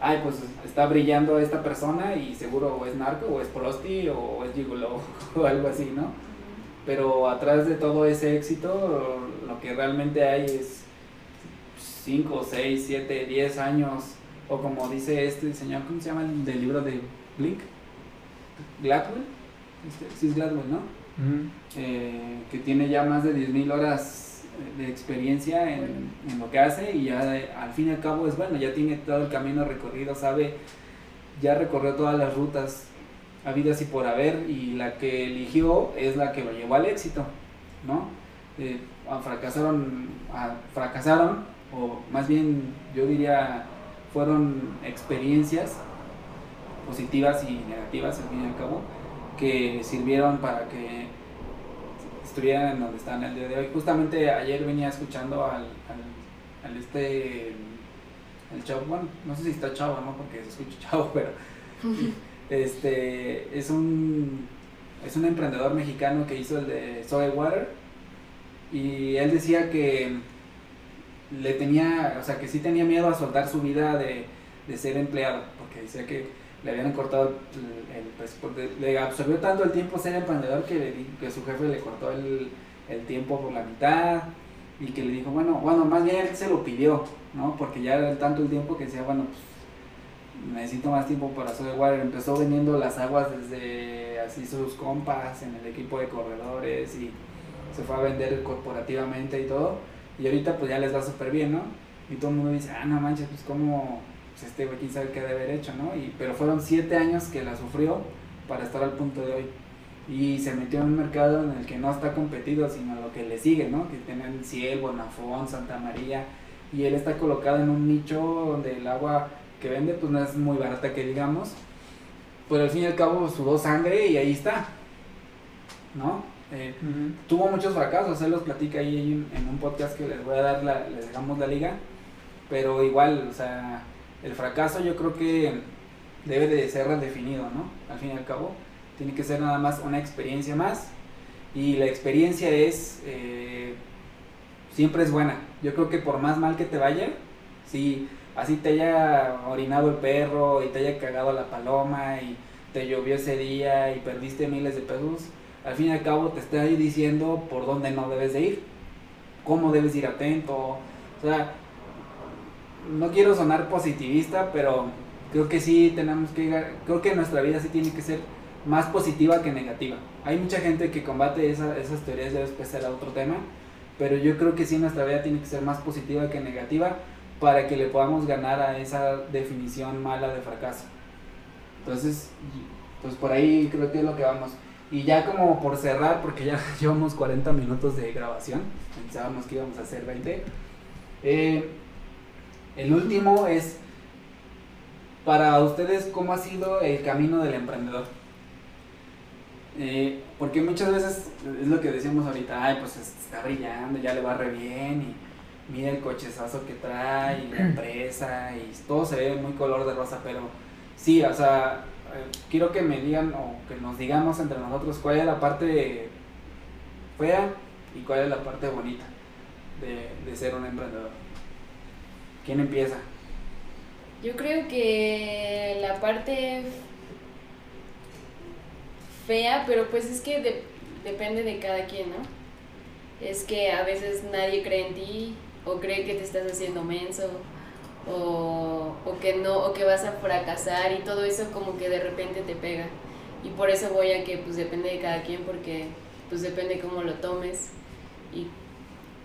ay, pues está brillando esta persona y seguro o es narco o es prosti o es gigolo o algo así, ¿no? Pero atrás de todo ese éxito, lo que realmente hay es 5, 6, 7, 10 años, o como dice este señor, ¿cómo se llama el del libro de Blink? Gladwell, este, sí es Gladwell, ¿no? Eh, que tiene ya más de 10.000 horas de experiencia en, en, lo que hace y ya al fin y al cabo es bueno, ya tiene todo el camino recorrido, sabe, ya recorrió todas las rutas habidas y por haber y la que eligió es la que lo llevó al éxito, ¿no? Eh, fracasaron, fracasaron, o más bien yo diría fueron experiencias positivas y negativas al fin y al cabo que sirvieron para que estuvieran en donde están el día de hoy. Justamente ayer venía escuchando al, al, al este, el chavo, bueno, no sé si está chavo, ¿no? Porque se escucha chavo, pero este, es un, es un emprendedor mexicano que hizo el de Soy Water y él decía que le tenía, o sea, que sí tenía miedo a soltar su vida de, de ser empleado, porque decía que le habían cortado el, presupuesto, le absorbió tanto el tiempo ser emprendedor que, le, que su jefe le cortó el, el, tiempo por la mitad y que le dijo, bueno, bueno, más bien él se lo pidió, ¿no? Porque ya era tanto el tiempo que decía, bueno, pues necesito más tiempo para water Empezó vendiendo las aguas desde así sus compas en el equipo de corredores y se fue a vender corporativamente y todo. Y ahorita pues ya les va súper bien, ¿no? Y todo el mundo dice, ah, no manches, pues cómo pues este güey quién sabe qué debe haber hecho, ¿no? Y, pero fueron siete años que la sufrió para estar al punto de hoy. Y se metió en un mercado en el que no está competido, sino lo que le sigue, ¿no? Que tienen Ciel, Bonafón, Santa María. Y él está colocado en un nicho donde el agua que vende pues no es muy barata que digamos. Pero al fin y al cabo sudó sangre y ahí está. ¿No? Eh, tuvo muchos fracasos, él los platica ahí en, un podcast que les voy a dar, la, les dejamos la liga. Pero igual, o sea, el fracaso yo creo que debe de ser redefinido, ¿no? Al fin y al cabo, tiene que ser nada más una experiencia más y la experiencia es, eh, siempre es buena. Yo creo que por más mal que te vaya, si así te haya orinado el perro y te haya cagado la paloma y te llovió ese día y perdiste miles de pesos, al fin y al cabo te está diciendo por dónde no debes de ir, cómo debes ir atento, o sea, no quiero sonar positivista, pero creo que sí tenemos que, creo que nuestra vida sí tiene que ser más positiva que negativa. Hay mucha gente que combate esas teorías, ya después será otro tema, pero yo creo que sí nuestra vida tiene que ser más positiva que negativa para que le podamos ganar a esa definición mala de fracaso. Entonces, pues por ahí creo que es lo que vamos. Y ya como por cerrar, porque ya llevamos 40 minutos de grabación, pensábamos que íbamos a hacer 20. Eh, el último es, para ustedes, ¿cómo ha sido el camino del emprendedor? Eh, porque muchas veces es lo que decimos ahorita, ay, pues está brillando, ya le va re bien y mira el cochezazo que trae y la empresa y todo se ve muy color de rosa, pero sí, o sea, eh, quiero que me digan o que nos digamos entre nosotros cuál es la parte fea y cuál es la parte bonita de, de ser un emprendedor. ¿Quién empieza? Yo creo que la parte fea, pero pues es que depende de cada quien, ¿no? Es que a veces nadie cree en ti o cree que te estás haciendo menso o, o que no o que vas a fracasar y todo eso como que de repente te pega. Y por eso voy a que pues depende de cada quien porque pues depende cómo lo tomes y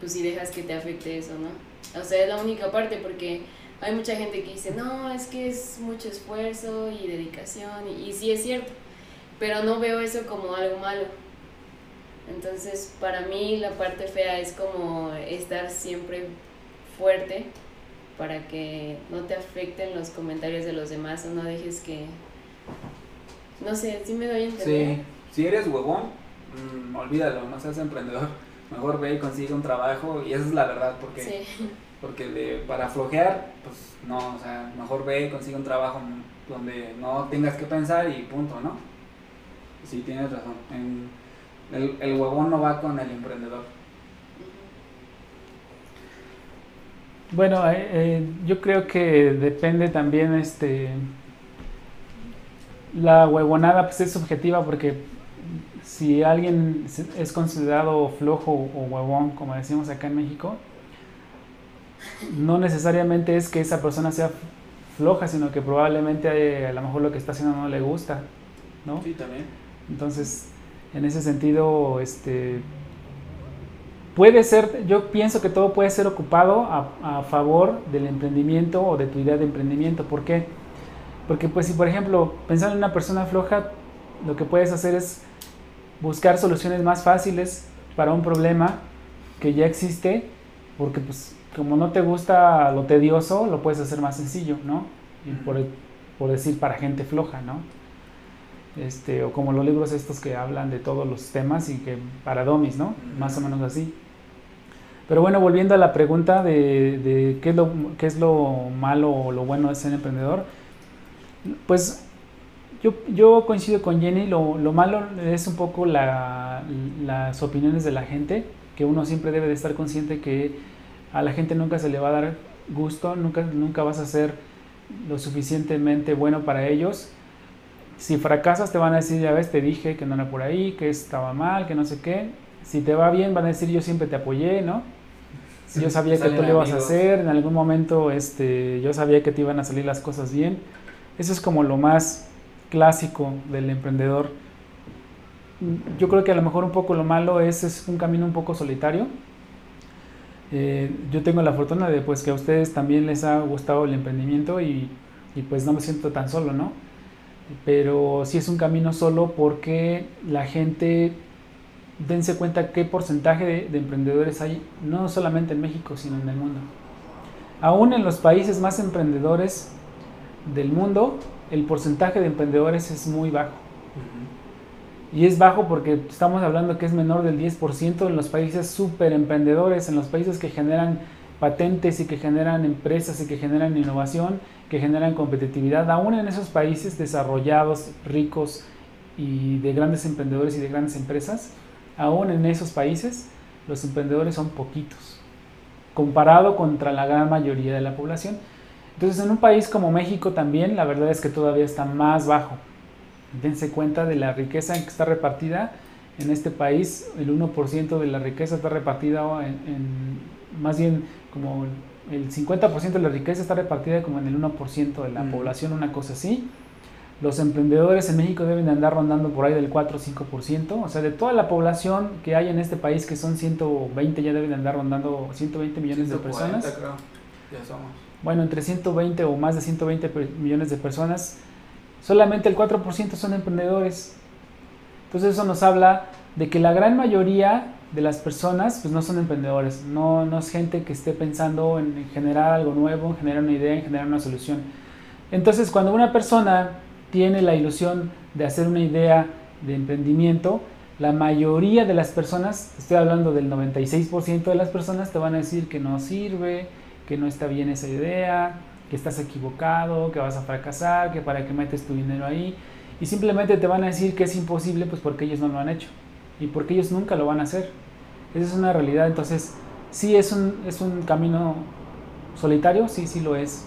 pues si dejas que te afecte eso, ¿no? O sea, es la única parte porque hay mucha gente que dice, no, es que es mucho esfuerzo y dedicación, y, y sí es cierto, pero no veo eso como algo malo. Entonces, para mí la parte fea es como estar siempre fuerte para que no te afecten los comentarios de los demás o no dejes que... No sé, sí me doy a entender. Sí, si eres huevón, mm, olvídalo, no seas emprendedor. Mejor ve y consigue un trabajo y esa es la verdad porque... Sí Porque de, para flojear, pues no, o sea, mejor ve, consigue un trabajo donde no tengas que pensar y punto, ¿no? Sí, tienes razón. el, el huevón no va con el emprendedor. Bueno, eh, eh, yo creo que depende también este la huevonada pues es subjetiva porque si alguien es considerado flojo o huevón, como decimos acá en México, no necesariamente es que esa persona sea floja, sino que probablemente eh, a lo mejor lo que está haciendo no le gusta, ¿no? Sí, también. Entonces, en ese sentido, este, puede ser, yo pienso que todo puede ser ocupado a, a, favor del emprendimiento o de tu idea de emprendimiento. ¿Por qué? Porque pues si por ejemplo pensando en una persona floja, lo que puedes hacer es buscar soluciones más fáciles para un problema que ya existe, porque pues como no te gusta lo tedioso, lo puedes hacer más sencillo, ¿no? Y por, por decir para gente floja, ¿no? Este, o como los libros estos que hablan de todos los temas y que para domis, ¿no? Más o menos así. Pero bueno, volviendo a la pregunta de, qué, es lo, qué es lo malo o lo bueno de ser emprendedor, pues yo, yo coincido con Jenny, lo, lo malo es un poco la, las opiniones de la gente, que uno siempre debe de estar consciente que a la gente nunca se le va a dar gusto, nunca, nunca vas a ser lo suficientemente bueno para ellos. Si fracasas te van a decir, ya ves, te dije que no era por ahí, que estaba mal, que no sé qué. Si te va bien van a decir, yo siempre te apoyé, ¿no? Si yo sabía que tú lo ibas a hacer, en algún momento este, yo sabía que te iban a salir las cosas bien. Eso es como lo más clásico del emprendedor. Yo creo que a lo mejor un poco lo malo es, es un camino un poco solitario. Eh, yo tengo la fortuna de pues que a ustedes también les ha gustado el emprendimiento y, pues no me siento tan solo, ¿no? Pero sí es un camino solo porque la gente, dense cuenta qué porcentaje de, de emprendedores hay, no solamente en México, sino en el mundo. Aún en los países más emprendedores del mundo, el porcentaje de emprendedores es muy bajo. Y es bajo porque estamos hablando que es menor del 10% en los países súper emprendedores, en los países que generan patentes y que generan empresas y que generan innovación, que generan competitividad. Aún en esos países desarrollados, ricos y de grandes emprendedores y de grandes empresas, aún en esos países los emprendedores son poquitos, comparado contra la gran mayoría de la población. Entonces en un país como México también la verdad es que todavía está más bajo. Dense cuenta de la riqueza en que está repartida en este país, el 1% de la riqueza está repartida en, más bien como el 50% de la riqueza está repartida como en el 1% de la mm. población, una cosa así. Los emprendedores en México deben andar rondando por ahí del 4 o 5%, o sea, de toda la población que hay en este país, que son 120, ya deben andar rondando 120 millones de personas. Creo. Ya somos bueno, entre 120 o más de 120 millones de personas, solamente el 4% son emprendedores. Entonces eso nos habla de que la gran mayoría de las personas pues no son emprendedores, no, no es gente que esté pensando en generar algo nuevo, en generar una idea, en generar una solución. Entonces cuando una persona tiene la ilusión de hacer una idea de emprendimiento, la mayoría de las personas, estoy hablando del 96% de las personas, te van a decir que no sirve, que no está bien esa idea, que estás equivocado, que vas a fracasar, que para qué metes tu dinero ahí. Y simplemente te van a decir que es imposible pues porque ellos no lo han hecho y porque ellos nunca lo van a hacer. Esa es una realidad. Entonces, sí es un, es un camino solitario, sí, sí lo es.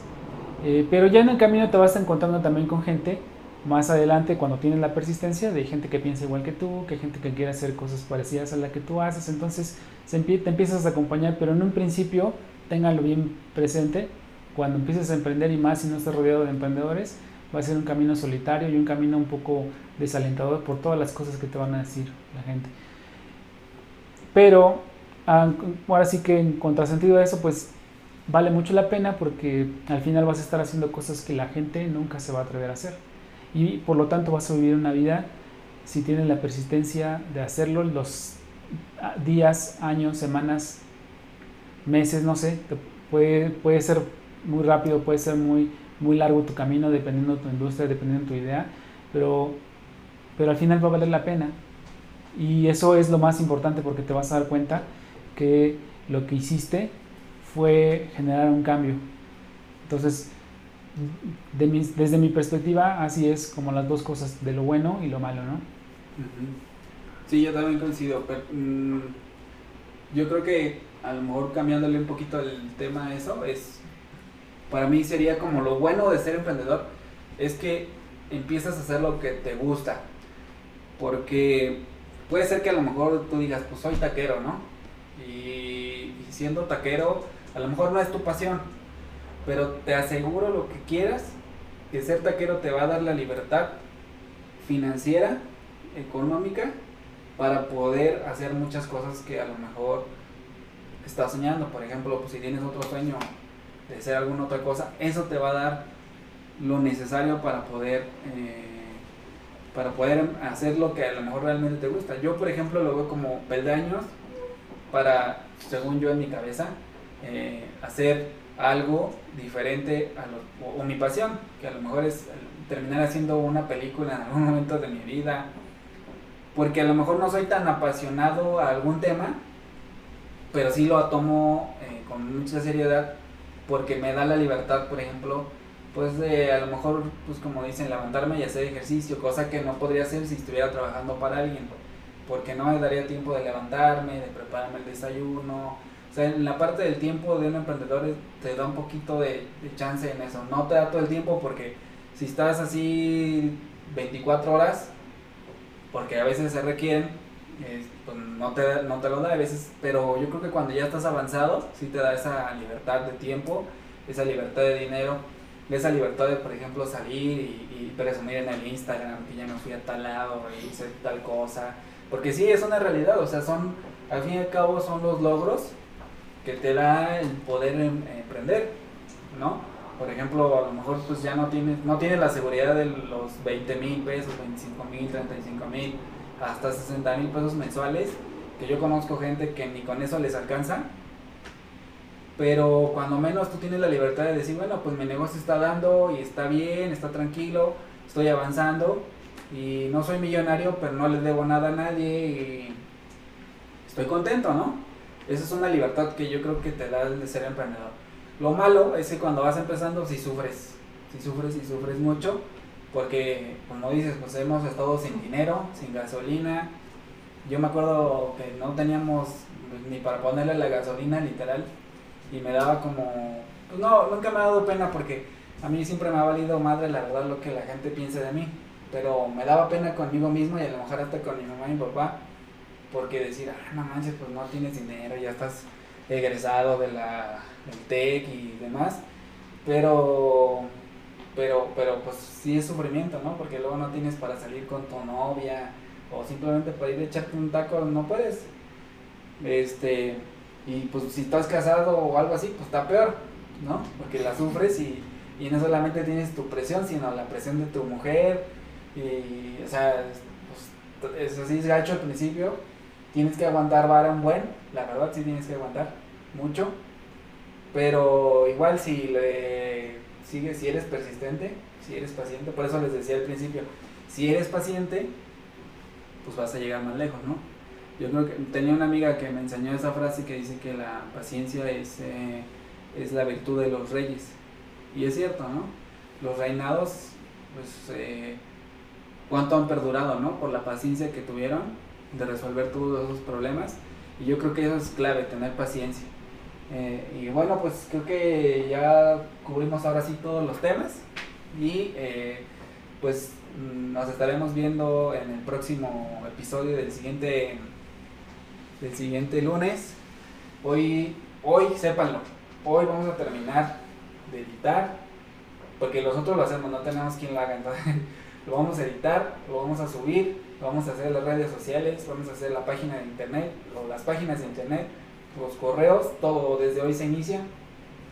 Eh, pero ya en el camino te vas encontrando también con gente más adelante cuando tienes la persistencia de gente que piensa igual que tú, que gente que quiere hacer cosas parecidas a la que tú haces. Entonces te empiezas a acompañar, pero en un principio ténganlo bien presente, cuando empieces a emprender y más si no estás rodeado de emprendedores, va a ser un camino solitario y un camino un poco desalentador por todas las cosas que te van a decir la gente. Pero ah, ahora sí que en contrasentido de eso, pues vale mucho la pena porque al final vas a estar haciendo cosas que la gente nunca se va a atrever a hacer. Y por lo tanto vas a vivir una vida, si tienes la persistencia de hacerlo, los ah, días, años, semanas meses, no sé, puede, puede ser muy rápido, puede ser muy, muy largo tu camino dependiendo de tu industria, dependiendo de tu idea, pero, pero al final va a valer la pena. Y eso es lo más importante porque te vas a dar cuenta que lo que hiciste fue generar un cambio. Entonces, de desde mi perspectiva, así es como las dos cosas, de lo bueno y lo malo, ¿no? Sí, yo también coincido. Pero, mm, yo creo que a lo mejor cambiándole un poquito el tema a eso, es para mí sería como lo bueno de ser emprendedor, es que empiezas a hacer lo que te gusta. Porque puede ser que a lo mejor tú digas, pues soy taquero, ¿no? Y, siendo taquero, a lo mejor no es tu pasión, pero te aseguro lo que quieras, que ser taquero te va a dar la libertad financiera, económica, para poder hacer muchas cosas que a lo mejor estás soñando. Por ejemplo, pues si tienes otro sueño de hacer alguna otra cosa, eso te va a dar lo necesario para poder eh, para poder hacer lo que a lo mejor realmente te gusta. Yo, por ejemplo, lo veo como peldaños para, según yo en mi cabeza, eh, hacer algo diferente a lo, o, mi pasión, que a lo mejor es terminar haciendo una película en algún momento de mi vida, porque a lo mejor no soy tan apasionado a algún tema, pero sí lo tomo eh, con mucha seriedad, porque me da la libertad, por ejemplo, pues de a lo mejor, pues como dicen, levantarme y hacer ejercicio, cosa que no podría hacer si estuviera trabajando para alguien, porque no me daría tiempo de levantarme, de prepararme el desayuno. O sea, en la parte del tiempo de un emprendedor te da un poquito de, chance en eso. No te da todo el tiempo porque si estás así 24 horas, porque a veces se requieren, pues no, te, no te lo da a veces, pero yo creo que cuando ya estás avanzado, sí te da esa libertad de tiempo, esa libertad de dinero esa libertad de, por ejemplo, salir y, presumir en el Instagram que ya me fui a tal lado y hice tal cosa. Porque sí, es una realidad, o sea, son, al fin y al cabo, son los logros que te da el poder em, emprender, ¿no? Por ejemplo, a lo mejor pues ya no tienes, no tienes la seguridad de los 20 mil pesos, 25 mil, 35 mil, hasta 60 mil pesos mensuales, que yo conozco gente que ni con eso les alcanza, pero cuando menos tú tienes la libertad de decir, bueno, pues mi negocio está dando y está bien, está tranquilo, estoy avanzando y no soy millonario, pero no le debo nada a nadie y estoy contento, ¿no? Esa es una libertad que yo creo que te da el de ser emprendedor. Lo malo es que cuando vas empezando, si sufres, si sufres y sufres mucho, porque como dices, pues hemos estado sin dinero, sin gasolina. Yo me acuerdo que no teníamos pues, ni para ponerle la gasolina literal y me daba como, pues no, nunca me ha dado pena porque a mí siempre me ha valido madre la verdad lo que la gente piense de mí, pero me daba pena conmigo mismo y a lo mejor hasta con mi mamá y mi papá, porque decir, ah, no manches, pues no tienes dinero, ya estás egresado de la, del TEC y demás, pero, pero, pero pues sí es sufrimiento, ¿no? Porque luego no tienes para salir con tu novia o simplemente para ir a echarte un taco, no puedes. Este, y pues si estás casado o algo así, pues está peor, ¿no? Porque la sufres y, y no solamente tienes tu presión, sino la presión de tu mujer. Y, o sea, pues, eso sí es gacho al principio. Tienes que aguantar vara un buen, la verdad sí tienes que aguantar mucho. Pero igual si le sigues, si eres persistente, si eres paciente, por eso les decía al principio, si eres paciente, pues vas a llegar más lejos, ¿no? Yo creo que tenía una amiga que me enseñó esa frase que dice que la paciencia es, eh, es la virtud de los reyes. Y es cierto, ¿no? Los reinados, pues, eh, cuánto han perdurado, ¿no? Por la paciencia que tuvieron de resolver todos esos problemas. Y yo creo que eso es clave, tener paciencia. Eh, y bueno, pues creo que ya cubrimos ahora sí todos los temas. Y pues mm, nos estaremos viendo en el próximo episodio del siguiente del siguiente lunes. Hoy, hoy, sépanlo, hoy vamos a terminar de editar, porque nosotros lo hacemos, no tenemos quien lo haga, entonces lo vamos a editar, lo vamos a subir, lo vamos a hacer las redes sociales, vamos a hacer la página de internet, o las páginas de internet, los correos, todo desde hoy se inicia,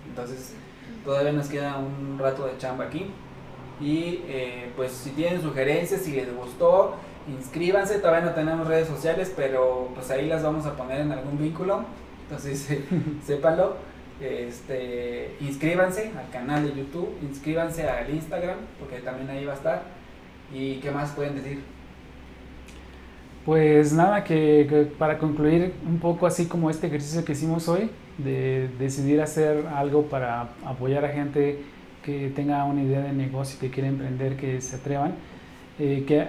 entonces todavía nos queda un rato de chamba aquí. Y eh, pues si tienen sugerencias, si les gustó, inscríbanse, todavía no tenemos redes sociales, pero pues ahí las vamos a poner en algún vínculo, entonces sépanlo. Este, inscríbanse al canal de YouTube, inscríbanse al Instagram, porque también ahí va a estar. ¿Y qué más pueden decir? Pues nada, que, para concluir un poco así como este ejercicio que hicimos hoy, de decidir hacer algo para apoyar a gente que tenga una idea de negocio, que quiera emprender, que se atrevan. Eh, que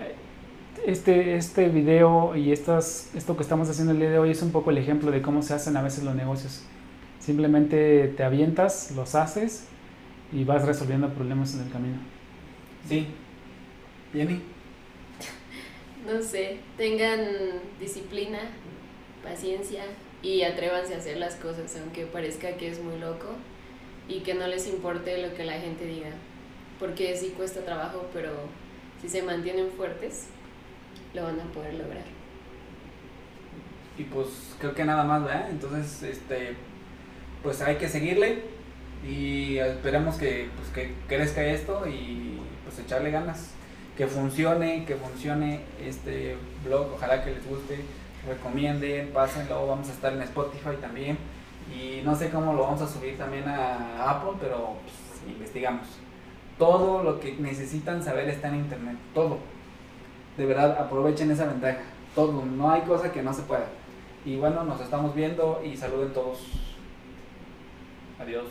este, este video y estas, esto que estamos haciendo el día de hoy es un poco el ejemplo de cómo se hacen a veces los negocios. Simplemente te avientas, los haces y vas resolviendo problemas en el camino. Sí. Jenny. No sé, tengan disciplina, paciencia y atrévanse a hacer las cosas, aunque parezca que es muy loco y que no les importe lo que la gente diga, porque sí cuesta trabajo, pero si se mantienen fuertes, lo van a poder lograr. Y pues creo que nada más, ¿verdad? Entonces, este, pues hay que seguirle y esperamos que, pues, que crezca esto y pues echarle ganas que funcione, que funcione este blog, ojalá que les guste, recomienden, pásenlo, vamos a estar en Spotify también y no sé cómo lo vamos a subir también a Apple, pero pues, investigamos. Todo lo que necesitan saber está en internet, todo. De verdad, aprovechen esa ventaja, todo, no hay cosa que no se pueda. Y bueno, nos estamos viendo y saluden todos. Adiós.